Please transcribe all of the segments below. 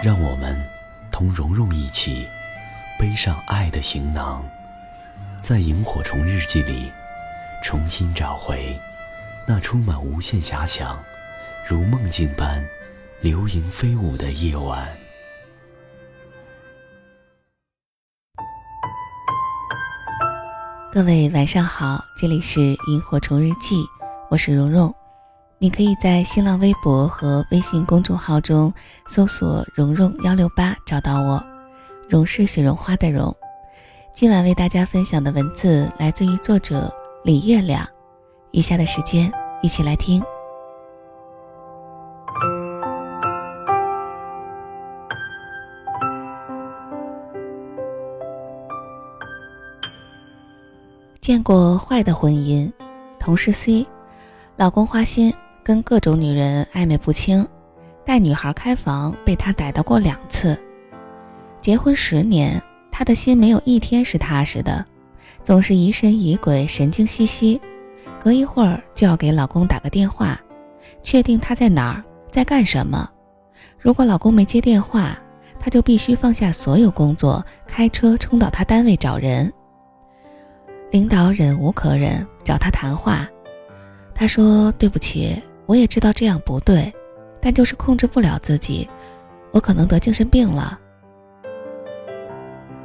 让我们同蓉蓉一起背上爱的行囊，在萤火虫日记里重新找回那充满无限遐想、如梦境般流萤飞舞的夜晚。各位晚上好，这里是萤火虫日记，我是蓉蓉。你可以在新浪微博和微信公众号中搜索“蓉蓉幺六八”找到我，蓉是雪绒花的蓉。今晚为大家分享的文字来自于作者李月亮。以下的时间一起来听。见过坏的婚姻，同事 C，老公花心。跟各种女人暧昧不清，带女孩开房被他逮到过两次。结婚十年，他的心没有一天是踏实的，总是疑神疑鬼、神经兮兮。隔一会儿就要给老公打个电话，确定他在哪儿，在干什么。如果老公没接电话，他就必须放下所有工作，开车冲到他单位找人。领导忍无可忍，找他谈话。他说：“对不起。”我也知道这样不对，但就是控制不了自己，我可能得精神病了。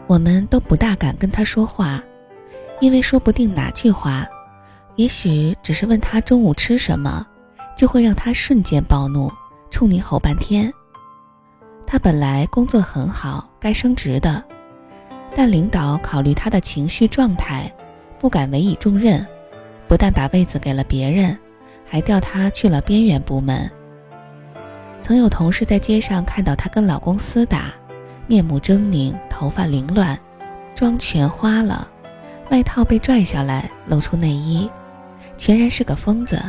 我们都不大敢跟他说话，因为说不定哪句话，也许只是问他中午吃什么，就会让他瞬间暴怒，冲你吼半天。他本来工作很好，该升职的，但领导考虑他的情绪状态，不敢委以重任，不但把位子给了别人。还调她去了边缘部门。曾有同事在街上看到她跟老公厮打，面目狰狞，头发凌乱，妆全花了，外套被拽下来露出内衣，全然是个疯子。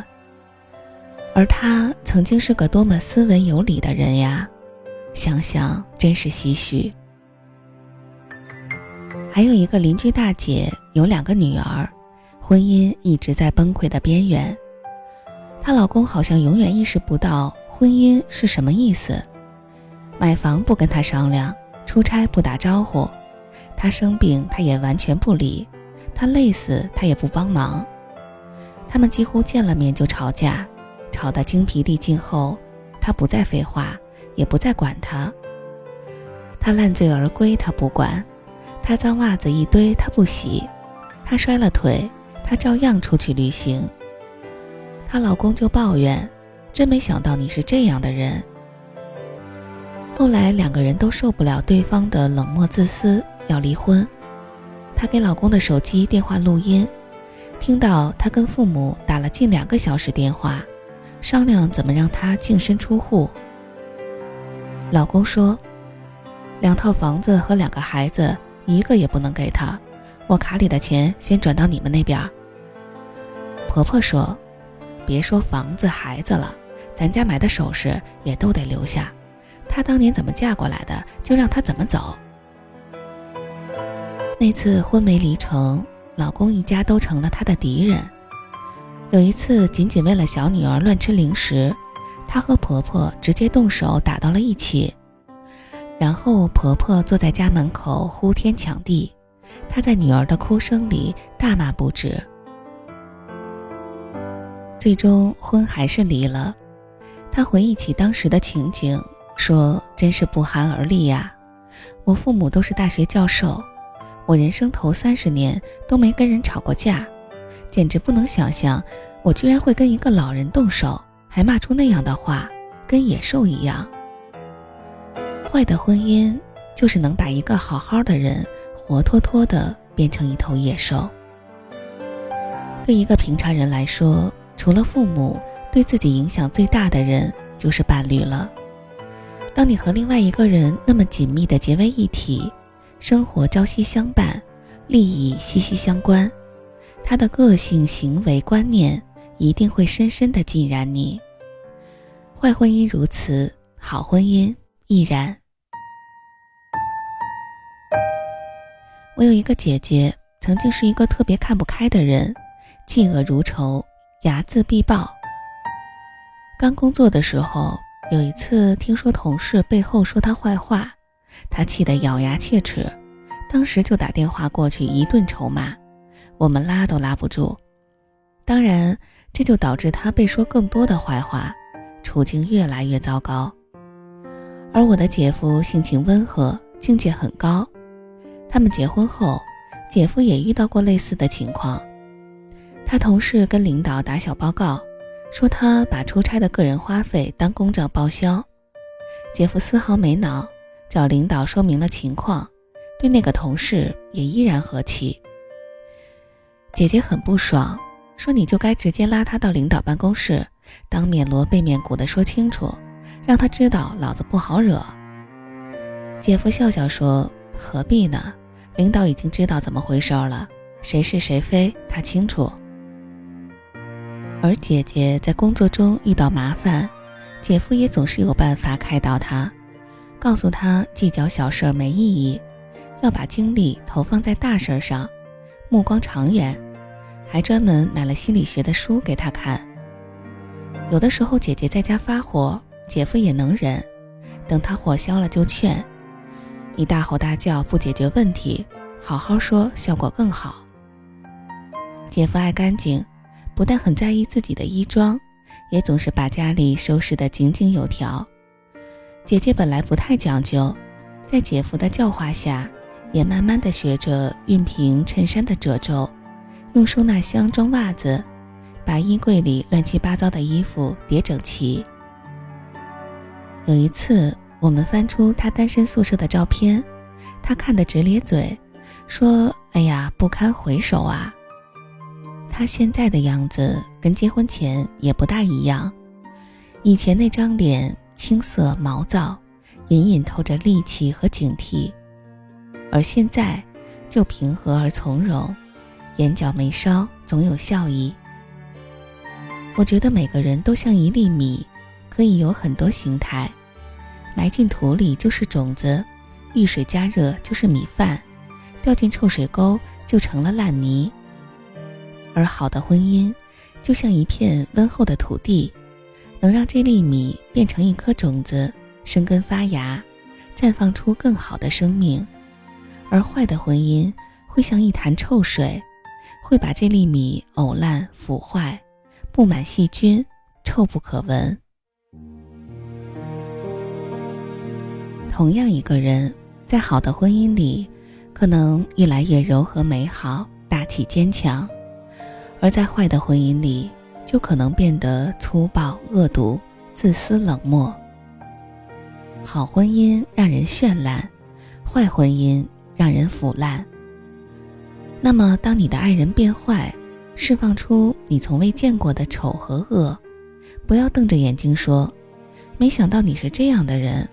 而他曾经是个多么斯文有礼的人呀，想想真是唏嘘。还有一个邻居大姐，有两个女儿，婚姻一直在崩溃的边缘。她老公好像永远意识不到婚姻是什么意思，买房不跟她商量，出差不打招呼，她生病他也完全不理，她累死他也不帮忙，他们几乎见了面就吵架，吵得精疲力尽后，他不再废话，也不再管他。他烂醉而归他不管，他脏袜子一堆他不洗，他摔了腿他照样出去旅行。她老公就抱怨：“真没想到你是这样的人。”后来两个人都受不了对方的冷漠自私，要离婚。她给老公的手机电话录音，听到他跟父母打了近两个小时电话，商量怎么让他净身出户。老公说：“两套房子和两个孩子，一个也不能给他，我卡里的钱先转到你们那边。”婆婆说。别说房子、孩子了，咱家买的首饰也都得留下。她当年怎么嫁过来的，就让她怎么走。那次婚没离成，老公一家都成了她的敌人。有一次，仅仅为了小女儿乱吃零食，她和婆婆直接动手打到了一起。然后婆婆坐在家门口呼天抢地，她在女儿的哭声里大骂不止。最终婚还是离了。他回忆起当时的情景，说：“真是不寒而栗呀！我父母都是大学教授，我人生头三十年都没跟人吵过架，简直不能想象我居然会跟一个老人动手，还骂出那样的话，跟野兽一样。坏的婚姻就是能把一个好好的人活脱脱的变成一头野兽。对一个平常人来说。”除了父母，对自己影响最大的人就是伴侣了。当你和另外一个人那么紧密的结为一体，生活朝夕相伴，利益息息相关，他的个性、行为、观念一定会深深的浸染你。坏婚姻如此，好婚姻亦然。我有一个姐姐，曾经是一个特别看不开的人，嫉恶如仇，睚眦必报。刚工作的时候，有一次听说同事背后说他坏话，他气得咬牙切齿，当时就打电话过去一顿臭骂，我们拉都拉不住。当然，这就导致他被说更多的坏话，处境越来越糟糕。而我的姐夫性情温和，境界很高。他们结婚后，姐夫也遇到过类似的情况。他同事跟领导打小报告，说他把出差的个人花费当公账报销。姐夫丝毫没恼，找领导说明了情况，对那个同事也依然和气。姐姐很不爽，说你就该直接拉他到领导办公室，当面锣背面鼓的说清楚，让他知道老子不好惹。姐夫笑笑说：“何必呢？”领导已经知道怎么回事了，谁是谁非他清楚。而姐姐在工作中遇到麻烦，姐夫也总是有办法开导她，告诉她计较小事没意义，要把精力投放在大事上，目光长远，还专门买了心理学的书给她看。有的时候姐姐在家发火，姐夫也能忍，等她火消了就劝。你大吼大叫不解决问题，好好说效果更好。姐夫爱干净，不但很在意自己的衣装，也总是把家里收拾得井井有条。姐姐本来不太讲究，在姐夫的教化下，也慢慢的学着熨平衬衫的褶皱，用收纳箱装袜子，把衣柜里乱七八糟的衣服叠整齐。有一次。我们翻出他单身宿舍的照片，他看得直咧嘴，说：“哎呀，不堪回首啊！”他现在的样子跟结婚前也不大一样，以前那张脸青涩毛躁，隐隐透着戾气和警惕，而现在就平和而从容，眼角眉梢总有笑意。我觉得每个人都像一粒米，可以有很多形态。埋进土里就是种子，遇水加热就是米饭，掉进臭水沟就成了烂泥。而好的婚姻，就像一片温厚的土地，能让这粒米变成一颗种子，生根发芽，绽放出更好的生命。而坏的婚姻会像一潭臭水，会把这粒米呕烂腐坏，布满细菌，臭不可闻。同样一个人，在好的婚姻里，可能越来越柔和美好、大气坚强；而在坏的婚姻里，就可能变得粗暴恶毒、自私冷漠。好婚姻让人绚烂，坏婚姻让人腐烂。那么，当你的爱人变坏，释放出你从未见过的丑和恶，不要瞪着眼睛说：“没想到你是这样的人。”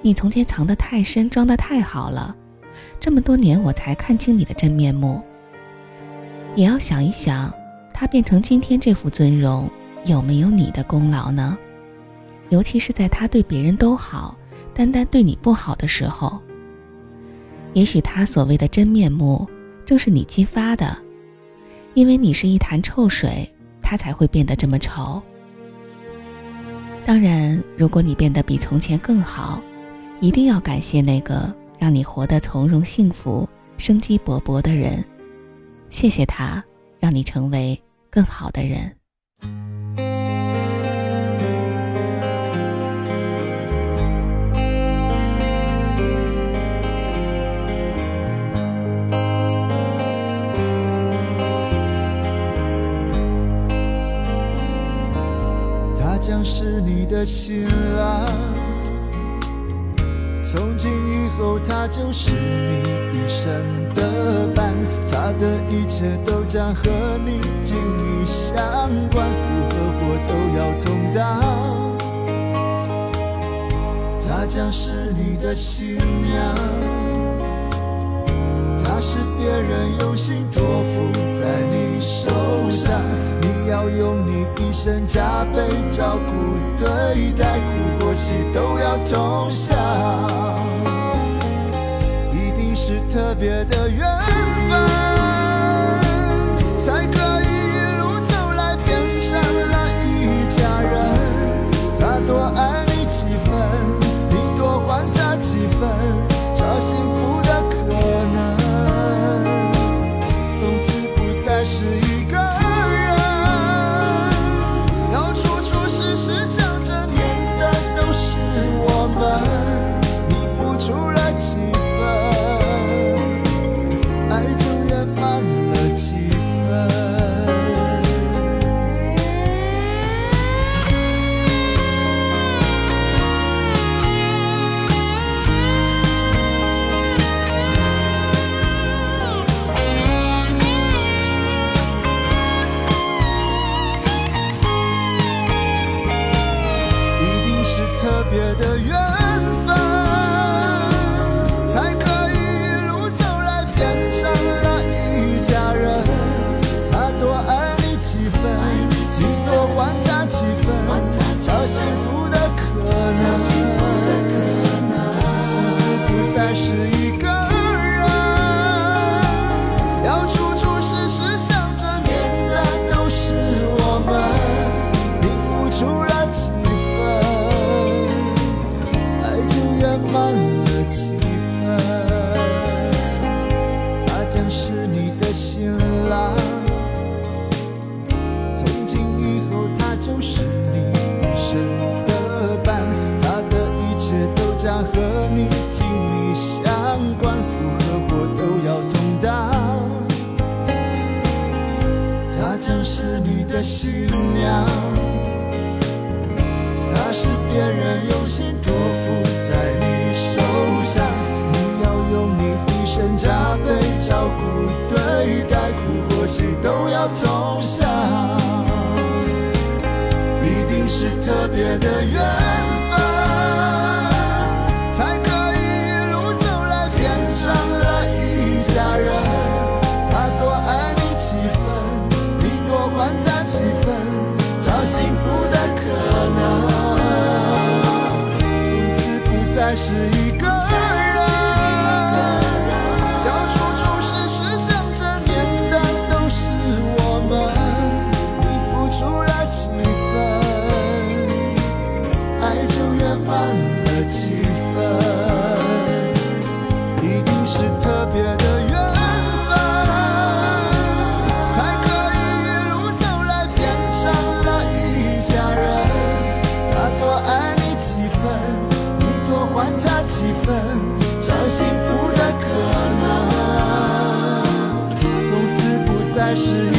你从前藏得太深，装得太好了，这么多年我才看清你的真面目。也要想一想，他变成今天这副尊容，有没有你的功劳呢？尤其是在他对别人都好，单单对你不好的时候，也许他所谓的真面目，正是你激发的，因为你是一潭臭水，他才会变得这么丑。当然，如果你变得比从前更好。一定要感谢那个让你活得从容、幸福、生机勃勃的人，谢谢他，让你成为更好的人。他将是你的新郎。从今以后，他就是你一生的伴，他的一切都将和你与你相关福和祸都要同当她将是你的新娘她是别人用心托付在你手上你要用你一生加倍照顾对待苦或喜都要同享一定是特别的缘分。是特别的缘分才可以一路走来变成了一家人。他多爱你几分你多还他几分找幸福的可能。从此不再是是